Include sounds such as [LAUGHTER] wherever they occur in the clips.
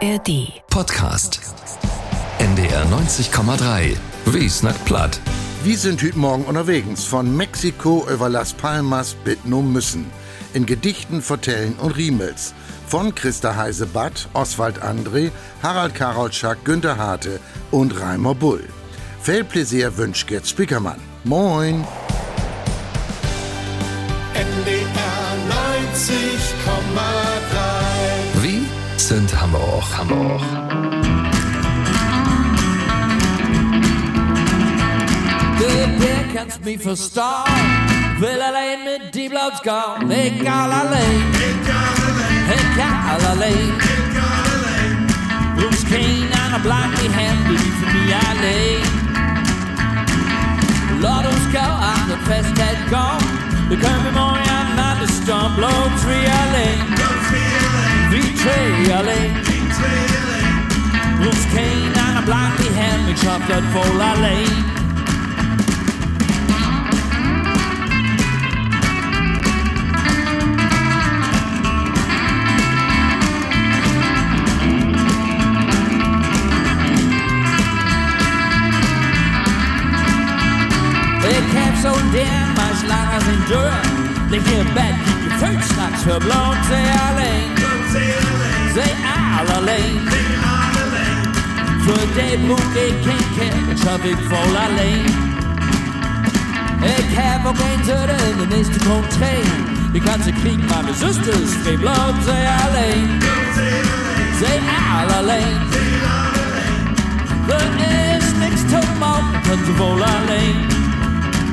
ARD. Podcast. NDR 90,3. Wie snackt platt. Wir sind heute Morgen unterwegs von Mexiko über Las Palmas bis nun müssen. In Gedichten, Vertellen und Riemels. Von Christa Heise-Batt, Oswald André, Harald Karolczak, Günter Harte und Reimer Bull. Viel Pläsier wünscht Gerd Spickermann. Moin! NDR 90,3. Wie sind Hamburg, Hamburg. Det der kannst mich verstauen. Will allein mit die Blauts gehen. Egal allein. Egal allein. Bloß keiner bleibt die Hände, die für mich allein. Låt oss gå att ett festet gång. Det kommer många när det står blå tre alene. Vi tre alene. Bloß keiner bleibt die Hände, ich schaff das voll allein. Ik heb zo'n ding, maar slang als een deur. Lig je in bed, keep je voet straks verbloot. Zij alleen, zij al alleen. Voor die boek ik geen kind, ik schaf ik vol alleen. Ik heb ook een zitten, de nächste komt twee. Die ganze Krieg, maar mijn zusters, twee bloot, zij alleen. Zij al alleen. Er is niks te maken, kan ze vol alleen.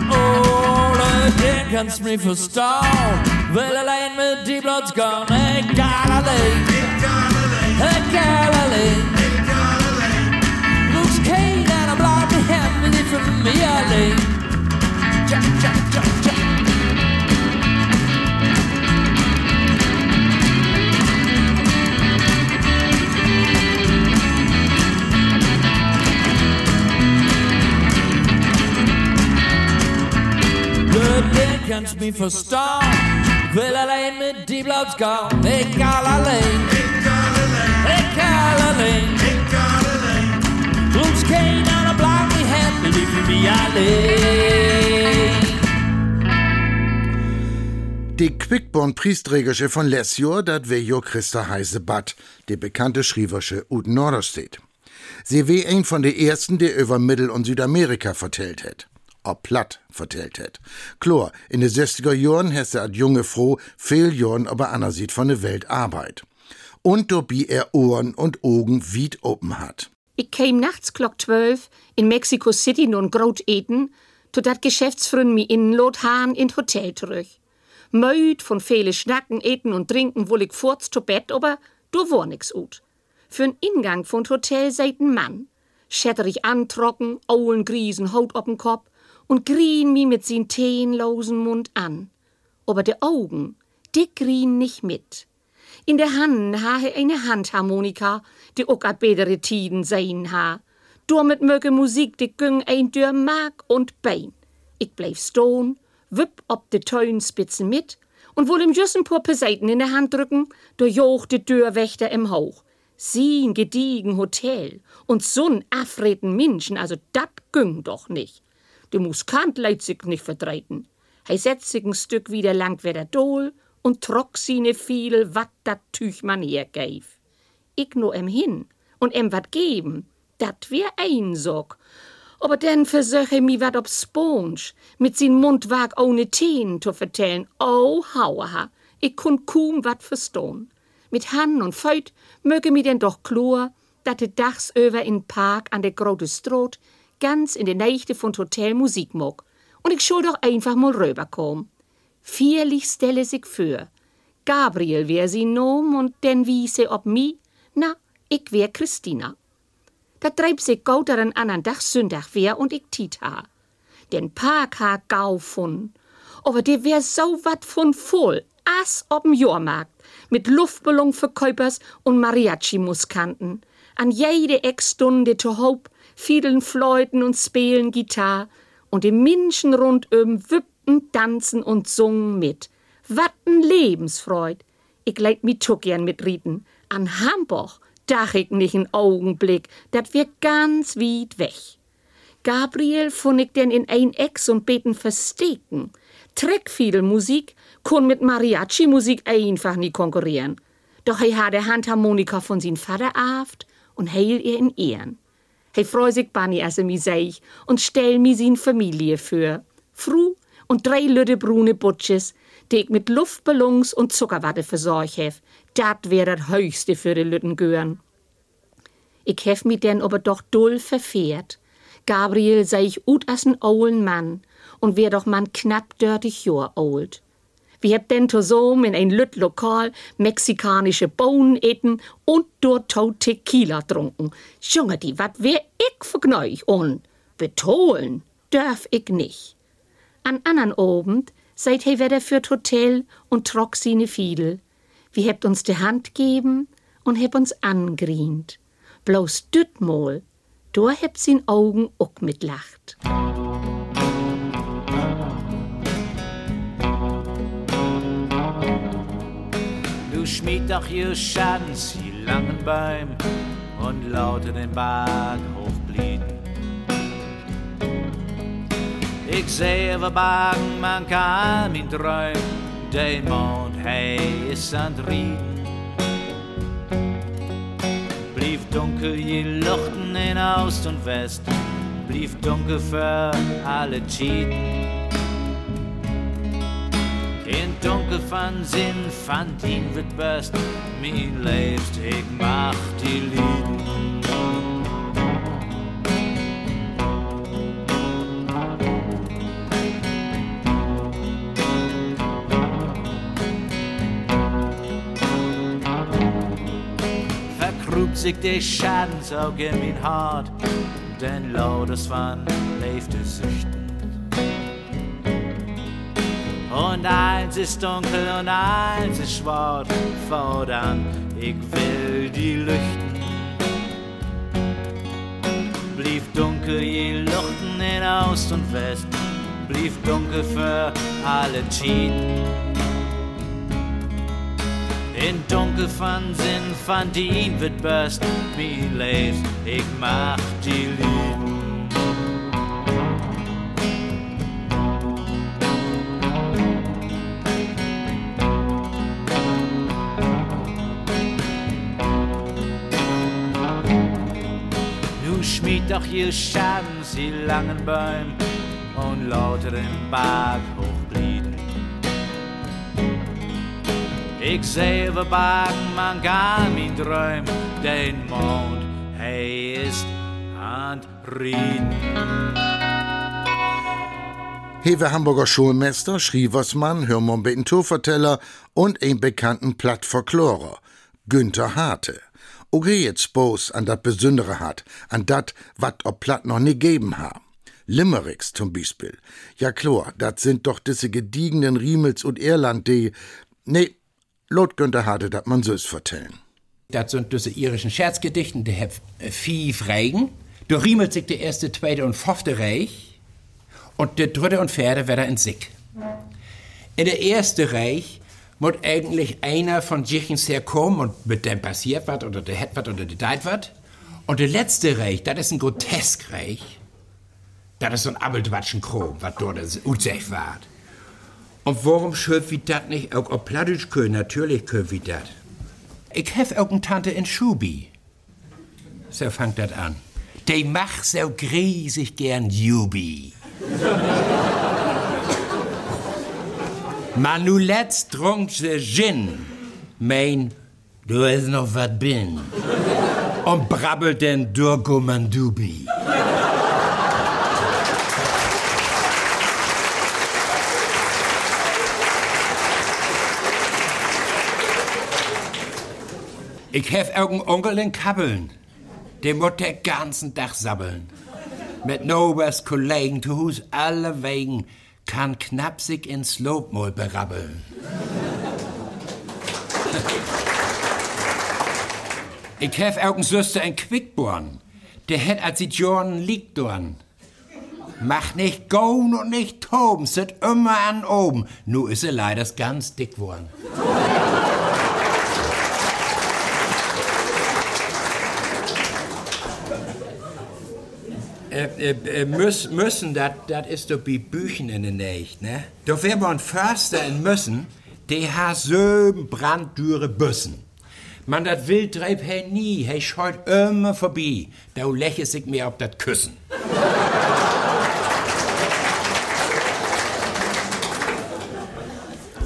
Ole, der kannst mich verstauen. Will allein mit die Bloods gone. Egal allein. Egal allein. Bloß keiner bleibt die Hände nicht für mich allein. Tja, tja, tja, tja. Du, der kannst mich verstauen. Ich will allein mit die Bloods die Quickborn-Priesträgersche von Lesjor, dat wär jo Christa Heise-Batt, die bekannte Schrieversche ut Norderstedt. Sie wär ein von de ersten, der über Mittel- und Südamerika vertellt het. Ob platt vertellt het. Chlor, in de 60er Jahren hätte ad junge Frau viel Jahren aber Anna sieht von de Welt Arbeit. Und dobi er Ohren und Augen wied open hat. Ich käm nachts klock 12 in Mexico City nun Grot eten, to dat Geschäftsfrün mi innenlot hahn in Hotel zurück. Müd von viele Schnacken, Eten und Trinken wohl ich furz to Bett, aber du war nix ut. Für'n Ingang von Hotel seit n Mann. Schätterig antrocken, Aulen Griesen, Haut op'n Kopf und grien mi mit sin teenlosen Mund an. Aber de Augen, die grien nicht mit. In der Hand ha he eine Handharmonika, die ook a bedere Tiden sein ha. Damit möge Musik, die güng ein Dür Mark und Bein. Ich bleib stone, wipp ob de Tönspitzen mit und wohl im Jüssen pur Peseiten in der Hand drücken, der joch de Dürwächter im Hauch. Sie ein gediegen Hotel und so'n afreten Menschen, also dat güng doch nicht. Der Muskant leit sich nicht verdreiten. Hei setzt sich ein Stück wieder lang wer der Dol und trock sine viel, wat dat Tüch man hergeif. Ich no em hin und em wat geben, dat wär ein Sorg. Aber denn versöche mi wat ob Sponge, mit sin Mund wag ohne Teen zu vertellen. Oh, hauaha, ich kun kaum wat verstohn. Mit Han und Feut möge mi denn doch klur, dat de dachs över in Park an der Grote Stroot ganz in de Nächte von Hotel Musik mog. Und ich schul doch einfach mal rüberkom. Vierlich stelle sich für. Gabriel wär sie nom und denn wiese ob mi, na, ich wär Christina. Da treib sich gauteren andern Dach Sündach wär und ich tit ha. Den Park ha gau fun. Aber der wär so wat von voll, as ob'm Jahrmarkt, mit Luftballonverkäupers und Mariachi-Muskanten. An jede Eckstunde to Hope, fiedeln Fleuten und spielen Gitarre und die Menschen rundum wippen, tanzen und sungen mit. Wat n Lebensfreud. Ich leid mi tuck gern mit Rieten. An Hamburg, dach ich nicht einen Augenblick, dat wir ganz weit weg. Gabriel fand ich denn in ein Eck und beten versteken. Musik kon mit Mariachi-Musik einfach nie konkurrieren. Doch er hat der Handharmonika von sin Vater aft und heil ihr in Ehren. He freu sich Bunny, als er mi seich, und stell mi sin Familie für. Fru und drei lüde brune Butches, die ich mit Luftballons und Zuckerwatte versorgt hef. Dat wär das höchste für die Lütten gören. Ich hef mi denn aber doch dull verfehrt. Gabriel sei ich ut as n ollen Mann und wär doch man knapp dörtig Jahr old. Wir hab denn zusammen in ein lütt Lokal mexikanische Bohnen eten und dort tot Tequila trunken. Junge, die, wat wär ich vergneuch und betohlen dörf ich nicht. An andern Abend seid he wieder für Hotel und trock sine Fiedel. Wir habt uns de Hand geben und heb uns angrient. Bloß dütmol, da hebt sin Augen ook mitlacht. Du schmied doch ihr Schanz, die langen Bäum und laute den Bag hochblieben. Ich sehe wir Bagen, man kann ihn träumen, den Mond, hey, ist an Rieden blieb dunkel je Luchten in Ost und West, blieb dunkel für alle Cheaten. In dunkel van Sinn fand ihn wird best, mir lebst, ich mach die Lieden. Sich de Schadensauge in mein Hart, denn lautes Wann lebte Süchten. Und eins ist dunkel und eins ist schwarz, fordern, ich will die Lüchten. Blieb dunkel je Luchten in Ost und West, blieb dunkel für alle Cheaten. In dunkel van zin van dien wird best wie leeft, ik mach die lieb. Nu schmied doch je Schaden, sie langen Bäume und lauter im Bad. Ik sehe we Bagen, man gar min Träum, den Mond, hey ist an Rieden. Hewe Hamburger Schulmeister, Schrieversmann, Hörmon-Betenturverteller und ein bekannten Plattfolklorer, Günther Harte. Oge jetzt bloß an dat Besündere hat, an dat, wat ob Platt noch nie geben ha. Limericks zum Beispiel. Ja klar, dat sind doch diese gediegenen Riemels und Irland, die, nee, Lot Günther hatte dat man so's vertellen. Das sind diese irischen Scherzgedichten, die haben fief Reigen. Da riemelt sich der erste, zweite und fünfte Reich. Und der dritte und vierte wird in Sick. In der erste Reich muss eigentlich einer von Jichens herkommen und mit dem passiert was oder der hat was oder der deit was. Und der letzte Reich, das ist ein Groteskreich. Das ist so ein Abeltwatschen Krom, was dort utsech war. Und warum schuld wie dat nicht auch auf Plattisch können? Natürlich können wie dat. Ich hef auch eine Tante in Schubi. So fangt dat an. Die macht so griesig gern Jubi. [LAUGHS] Man nu letzt trunk se Gin. Mein, du is noch wat bin. Und brabbelt den Durgo Mandubi. Ich hef irgendeinen Onkel in Kabbeln. Der muss den ganzen Tag sabbeln. Mit Nobers Kollegen zu Hus alle wegen kann knapp sich ins Lobmol berabbeln. ich hef irgendeinen Süster in Quickborn. Der hätt als sie Jordan liegt dorn. Mach nicht gaun und nicht toben, sit immer an oben. Nu is er leider ganz dick worden. Äh, äh, müß, müssen, das ist doch wie Büchen in der Nächt, ne? Doch wer man Förster in Müssen, der hat so branddüre Büssen. Man, dat will treib he nie, he schaut immer vorbei. Da lächelt sich mir auf dat Küssen.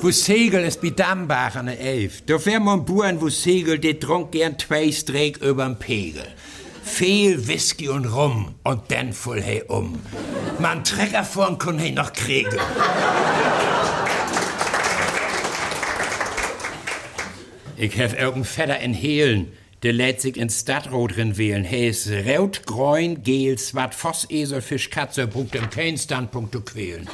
wo Segel ist wie Dambach an der Elf. Da wär man Buren, wo Segel, die trunk gern zwei Streck überm Pegel. Viel Whisky und Rum und dann voll he um. Man Trecker vorn kun he noch kriegen. Ich hef irgendein Vetter in Hehlen, der lädt sich in Stadtrot drin wählen. He ist rot, grün, gel, swart, Voss, Esel, Fisch, Katze, brucht im kein Standpunkt zu quälen.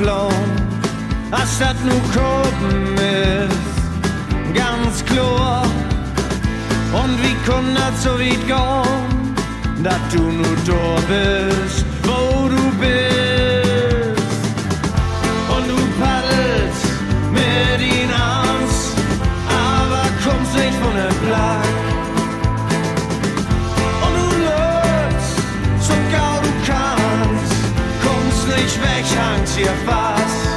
Blau, als dat nu Kopen ist, ganz klar. Und wie kann das so weit gehen, dass du nur da bist, wo du bist. Hier fast.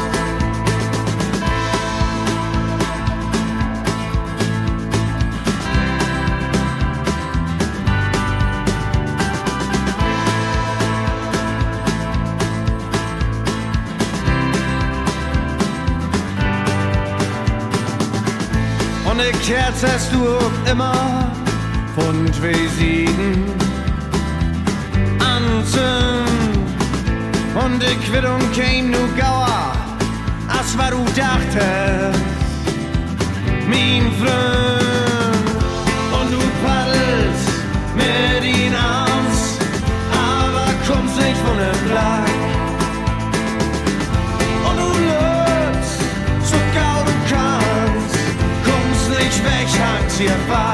Und eine Kerze hast du immer von zwei Siegen Und die Quittung käm nu gauer, als was du dachtest, mein Freund. Und du paddelst mit ihn aus, aber kommst nicht von dem Platz. Und du läufst, so gau du kannst, kommst nicht weg, hangst hier fast.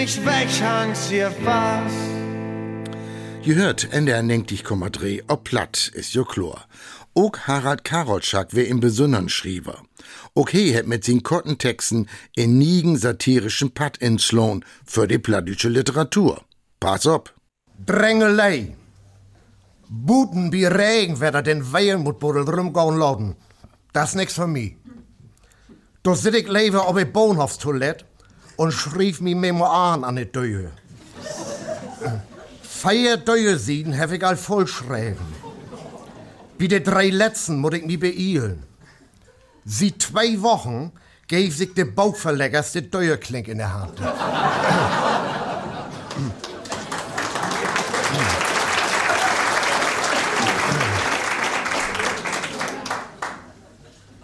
Nicht weg, hangst hier fast. Je hört NDR 90,3 ob platt ist jo chlor. Ook Harald Karolschak wer im Besonderen schriever. Okay het mit sin Kottentexten in nigen satirischen Patt inslohn für die plattdütsche Literatur. Pass op. Drängelei. Buten wie Regen, wer da den Weilmutbuddel rumgauen lauten. Das nix für mi. Da sit ich lieber auf die Bahnhofstoilette und schrieb mi Memoiren an die Döhe. Vier Döhe sieden hab ich all vollschreiben. Wie die drei letzten muss ich mi beeilen. Sie zwei Wochen gäf sich der Bauchverleggers die Döheklink in der Hand.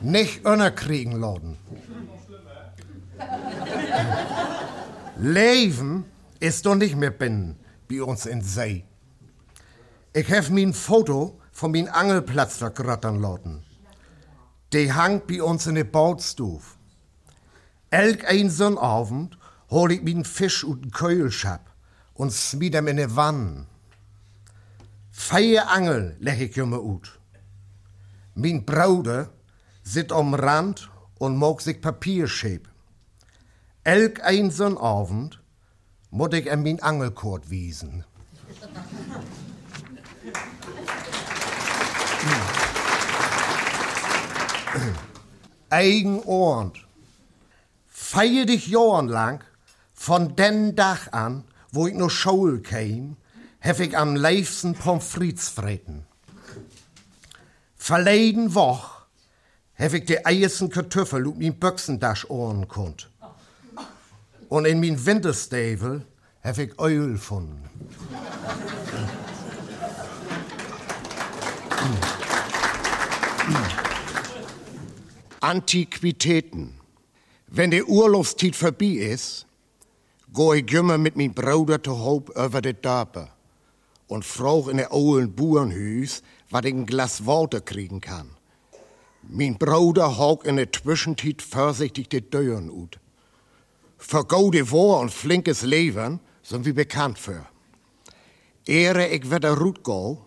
Nicht unerkriegen laden. Leven ist doch nicht mehr binnen bei uns in See. Ich hef mein Foto von min Angelplatz vergrattern lassen. Die hangt bei uns in der Bautstuf. Elk ein Sonnabend hol ich min Fisch den Keulschab und smied em in de Wanne. Feie Angel leg ich jumme ut. Min Bruder sit am Rand und mag sich Papier schäb. Elk ein Sonnabend mut ich em min Angelkord wiesen. Eigen Ohren. Feier dich Jahren lang, von den Tag an, wo ich nur Schule käm, hef ich am liebsten Pommes frites freten. Verleden Woch hef ich die eiersten Kartoffel und min Büchsendasch ohren konnt. Und in min Winterstiefel hef ich Öl gefunden. Antiquitäten. Wenn die Urlaubszeit vorbei ist, go ich immer mit min Bruder zu Hoop über de Dörper und frag in der olden Burenhüs, wat ich ein Glas Wasser kriegen kann. Min Bruder hauk in der Zwischenzeit vorsichtig die Dören ut. Für gute Wohr und flinkes Leben sind wir bekannt für. Ehre ich wieder Rut go,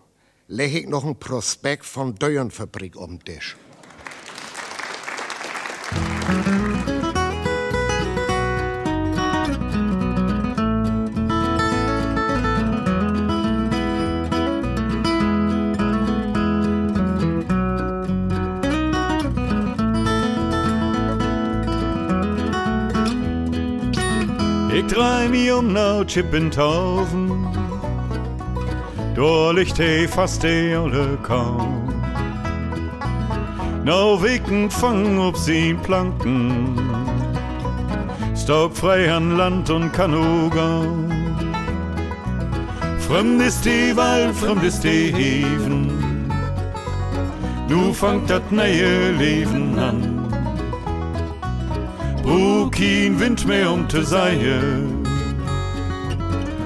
leg ich noch ein Prospekt von Dörenfabrik um den Tisch. Mi um nou Chippentaufen, da liegt he fast de alle kaum. Nou wicken fang ob sie Planken, staubfrei an Land und Kanuga. Fremd ist die Wald, fremd ist die Heven, nu fangt dat neue Leben an. Brug kein Wind mehr um te seie.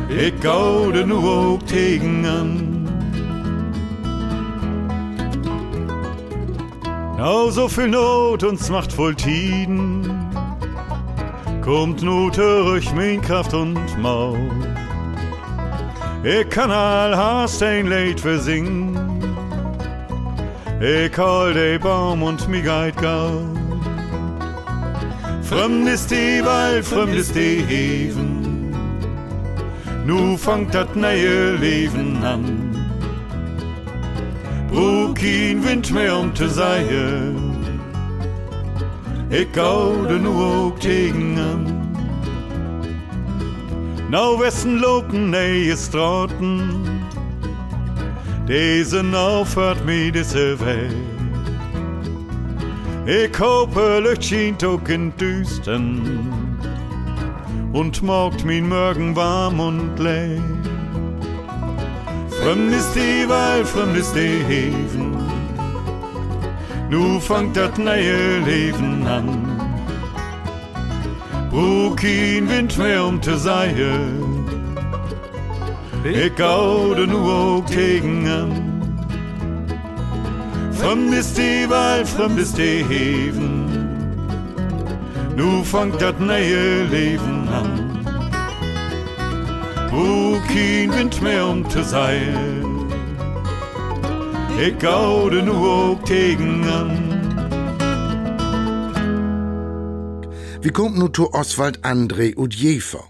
Ich gaude nu auch tegen an. Now so viel Not uns macht voll Tiden. Kommt nu durch mein Kraft und Maul. Ich kann all hast ein Leid versingen. Ich hol de Baum und mi geit gaul. Fremd ist die Wald, fremd ist die Heven. Nu fangt dat neue Leben an. Brug kein Wind mehr um te seie. Ich gaude nu auch tegen an. Nou wessen lopen neue Straten. Deze aufhört mir diese Welt. Ich hoffe, Licht schient auch in Düsten und morgt min Morgen warm und leer. Fremd ist die Wald, fremd ist die Heven, nu fangt dat neue Leben an. Brug kein Wind mehr um te seie, ich gaude nu auch tegen an. Fremd ist die Wald, fremd ist die Heven. Nu fangt dat neue Leben an. Wo kein Wind mehr um te sein. Ich gaude nu auch tegen an. Wie kommt nu zu Oswald André und Jefer?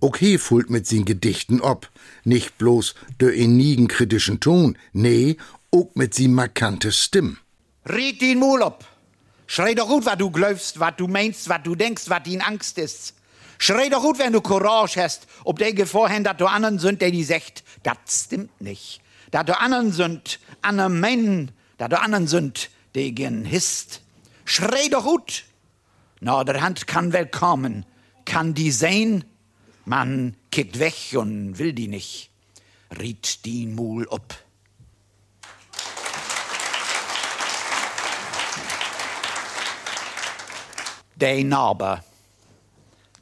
Okay füllt mit sin Gedichten ob. Nicht bloß der enigen kritischen Ton, nee, auch mit sin markante Stimm. Red den Mul ab. Schrei doch gut, was du glaubst, was du meinst, was du denkst, was din Angst ist. Schrei doch gut, wenn du Courage hast, ob der Gevorhand, dass du anderen sind, der die sagt, das stimmt nicht. Dass du anderen sind, anderen meinen, dass du anderen sind, die gen hist. Schrei doch gut. Na, der Hand kann wel kommen, kann die sein, man kickt weg und will die nicht. Riet die Mul ob. De Narbe.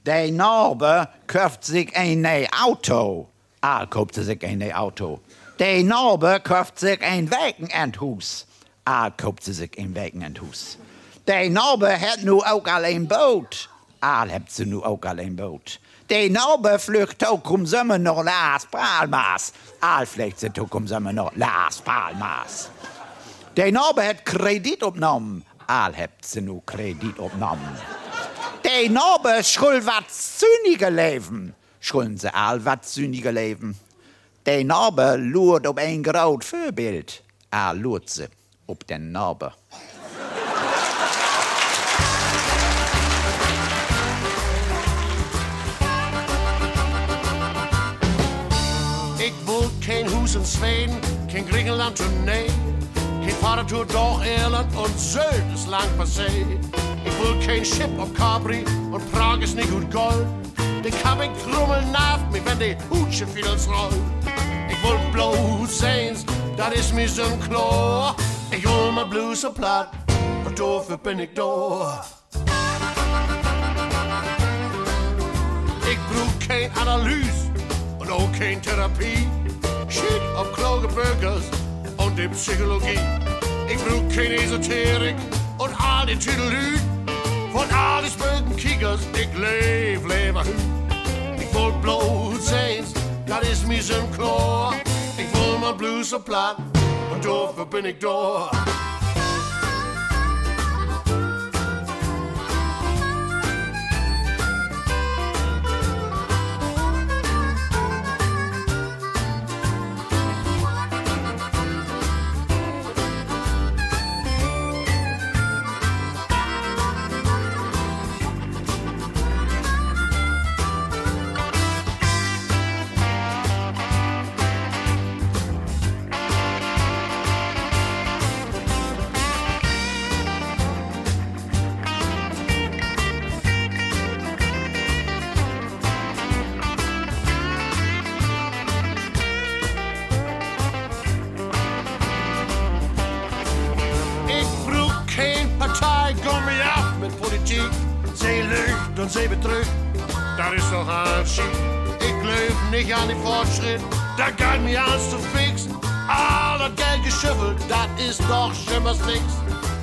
Der Narbe kauft sich ein neues Auto. Al kauft sich ein neues Auto. Der Narbe kauft sich ein Wochenendhaus. Al kauft sich ein Wochenendhaus. Der Narbe hat nu auch al ein Boot. Al hebt ze nu ook al een boot. De Narbe vlucht ook om zomer naar Las Palmas. Al vlucht ze ook om zomer naar Las Palmas. De Narbe het krediet opnam. Al hebt ze nu krediet opnam. De Narbe schul wat zünige leven. Schulden ze al wat zünige leven. De Narbe loert op een groot voorbeeld. Al loert ze op den Narbe. Ik wil geen Hus in Zweden, geen Griechenland tournee. Geen Fahrradtour durch Irland und Sylt ist lang passé. Ich will kein Schiff ob Capri und Prag ist nicht gut Gold. Den kann krummeln nach mich, wenn die Hutsche vieles rollt. Ich will Blues Saints, das ist mir so ein Klo. Ich hol mir Blues so platt und dafür bin ich da. Ich brauch kein Analyse und auch kein Therapie. Shit auf kluge Bürgers und die Psychologie. Ich brauch keine Esoterik und all die Tüdelü. Von all die bösen Kickers, ich lebe, lebe hü. Ich will Blut sehen, das ist mir so ein Chlor. Ich will mein Blues so platt und dafür bin Ich glaub nicht an den Fortschritt, da kann mir alles zu fix. All das Geld geschüffelt, das ist doch schimmers nix.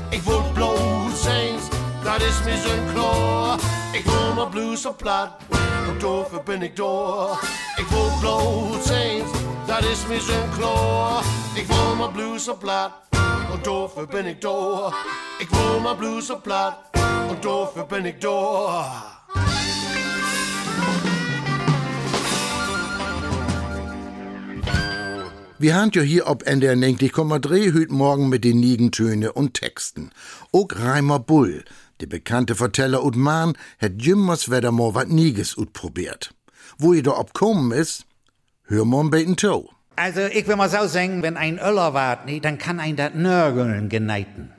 Ich will bloß eins, das ist mir so ein Chlor. Ich will mal Blues so platt und dafür bin ich da. Ich will bloß eins, das ist mir so ein Chlor. Ich will mal Blues so platt und dafür bin ich da. Ich will mal Blues so platt und dafür bin ich da. Wir haben ja hier ob NDR 90,3 hüt morgen mit den Niegentöne und Texten. Auch Reimer Bull, der bekannte Verteller und Mann, hat jümmers mal wat Nieges utprobiert. Wo ihr da obkommen ist, hör bisschen to. Also, ich will mal so sagen, wenn ein Öller wart, nee, dann kann ein dat Nörgeln geneiten.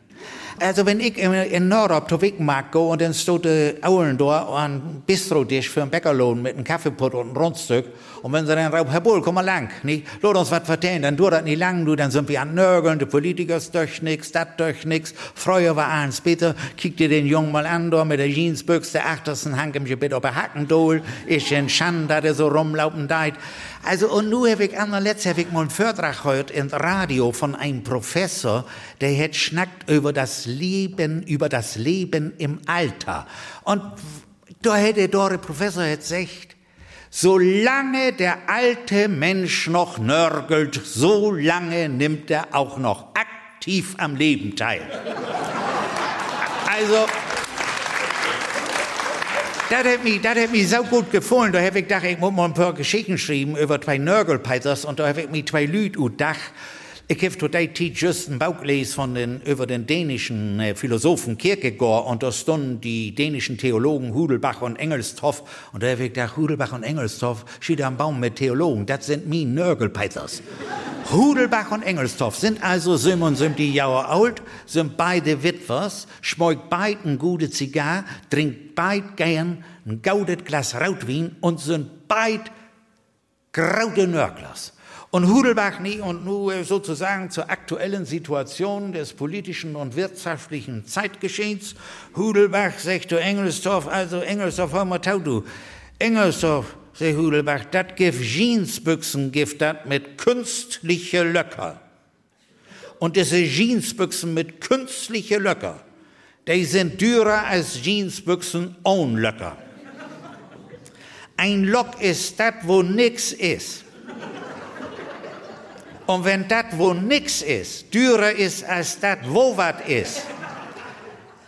Also, wenn ich in, in Nordop zu Wickenmarkt go und dann steht der Aulen da an Bistro-Tisch für einen Bäckerlohn mit einem Kaffeepott und einem Rundstück. Und wenn sie dann rauben, Herr Bull, komm mal lang, nee, lass uns was vertellen, dann dauert das nicht lang, du, dann sind wir an Nörgeln, die Politiker ist durch nix, dat durch nix, früher war eins, bitte, kick dir den Jungen mal an, da mit der Jeansbüchse, der achtersten Hang im Gebet auf der Hackendol, ist ein Schand, dass er so rumlaufen deit. Also, und nu hab ich an der letzte hab ich mal einen Vortrag gehört im Radio von einem Professor, der hat schnackt über das Leben, über das Leben im Alter. Und da hätte der der Professor jetzt gesagt, solange der alte Mensch noch nörgelt, so lange nimmt er auch noch aktiv am Leben teil. Also, das hat mich, das hat mich so gut gefallen. Da habe ich gedacht, ich muss mal ein paar Geschichten schreiben über zwei Nörgelpeiters und da habe ich mich zwei Leute gedacht. Ich habe today Zeit just ein Buch gelesen von den, über den dänischen äh, Philosophen Kierkegaard und da standen die dänischen Theologen Hudelbach und Engelstoff und da habe ich gedacht, Hudelbach und Engelstoff steht am Baum mit Theologen, das sind mi Nörgelpeiters. Hudelbach und Engelstoff sind also 77 Jahre alt, sind beide Witwers, schmeckt beid ein gute Zigar, trinkt beid gern ein gaudet Glas Rotwein und sind beid graute Nörglers. Und Hudelbach nie und nur äh, sozusagen zur aktuellen Situation des politischen und wirtschaftlichen Zeitgeschehens. Hudelbach, sagt du Engelsdorf, also Engelsdorf, hör mal tau du. Engelsdorf, sagt Hudelbach, dat gibt Jeansbüchsen, gibt dat mit künstliche Löcker. Und diese Jeansbüchsen mit künstliche Löcker, die sind teurer als Jeansbüchsen ohne Löcker. Ein Lock ist dat, wo nix ist. Und wenn das, wo nix ist, teurer ist als das, wo was ist,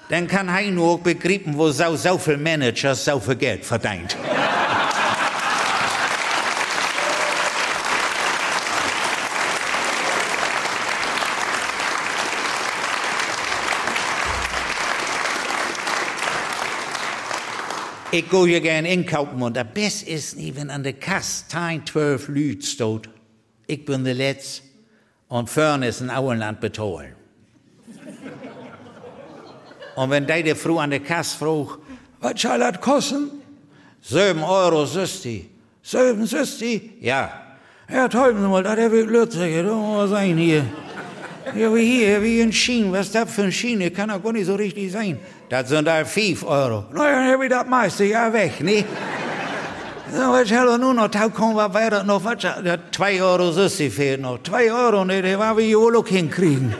dann kann er nur begreifen, wo so, so viel Manager so viel Geld verdient. Ich gehe ja gern einkaufen und das Beste ist nie, wenn an der Kasse 10, 12 Leute steht. Ich bin der Letzte und vorne ist ein Auenland betont. Und wenn die Frau an der Kasse fragt, was soll das kosten? 7 Euro, Süsti. 7 Süsti? Ja. Ja, toll, mal, das habe ich Lützig, da muss sein hier. Ja, wie hier, wie ein Schien, was das für ein Schien? Das kann doch gar nicht so richtig sein. Das sind da 5 Euro. Na ja, habe ich das meiste ja weg, ne? So, was soll nur noch, da kommen wir weiter noch, was, 2 Euro Süssi fehlt noch. 2 Euro, ne, der war wie Jolo hinkriegen.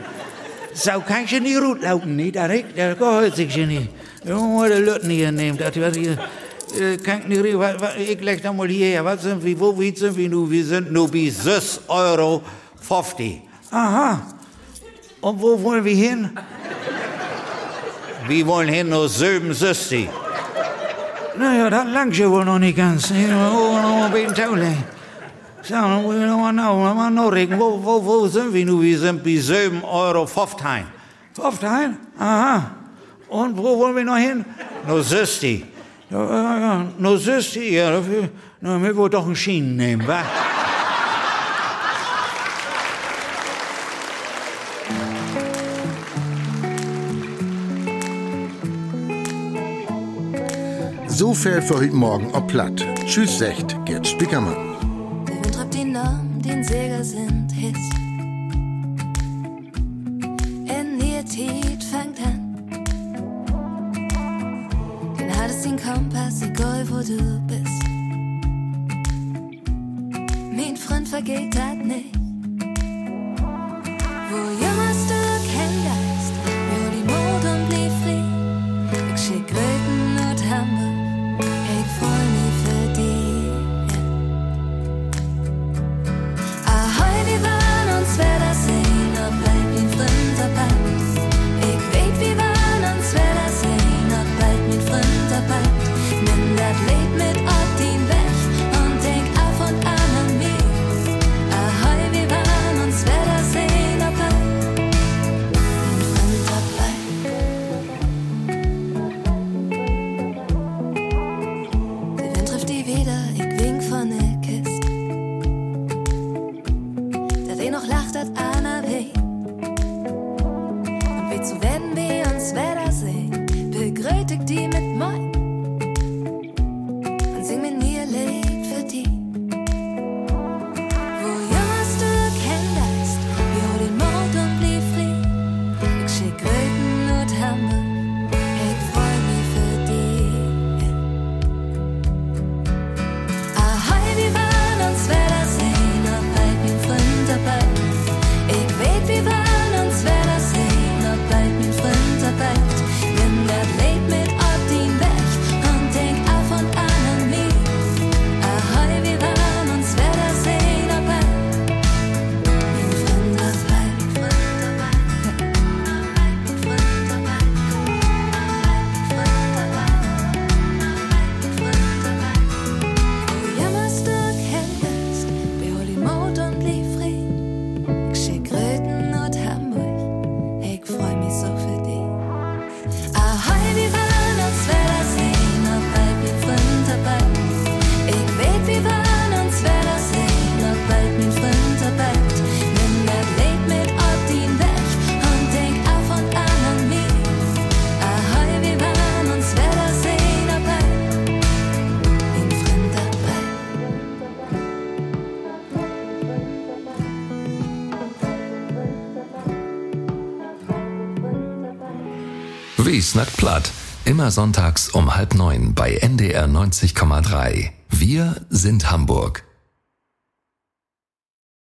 So kann ich nicht gut laufen, ne, da der gehört sich nicht. Ja, muss die Leute hier nehmen, das, was hier, äh, kann ich nicht was, was, ich leg da mal hierher, was sind wir, wo wie sind wir nu? Wir sind nur bis 6 Euro 50. Aha. Und wo wollen wir hin? Wir wollen hin nur 67. Naja, das langt ja wohl noch nicht ganz. Hier noch noch ein bisschen Taule. Noch mal nach, noch mal nachreden. Wo, wo, wo sind wir nun? Wir sind bei 7 Euro 15. 15? Aha. Und wo wollen wir noch hin? 60. Ja, ja, ja, nur 60, ja, dafür, na, wir wollen doch einen Schienen nehmen, wa? So viel für heute Morgen ob platt. Tschüss, sagt Gerd Spickermann. Der Wind die Namen, die ein Säger sind, hisst. In ihr Tiet fängt an. Den hattest den Kompass, egal wo du bist. Mein Freund vergeht dat nicht. Wie snackt platt? Immer sonntags um halb neun bei NDR 90,3. Wir sind Hamburg.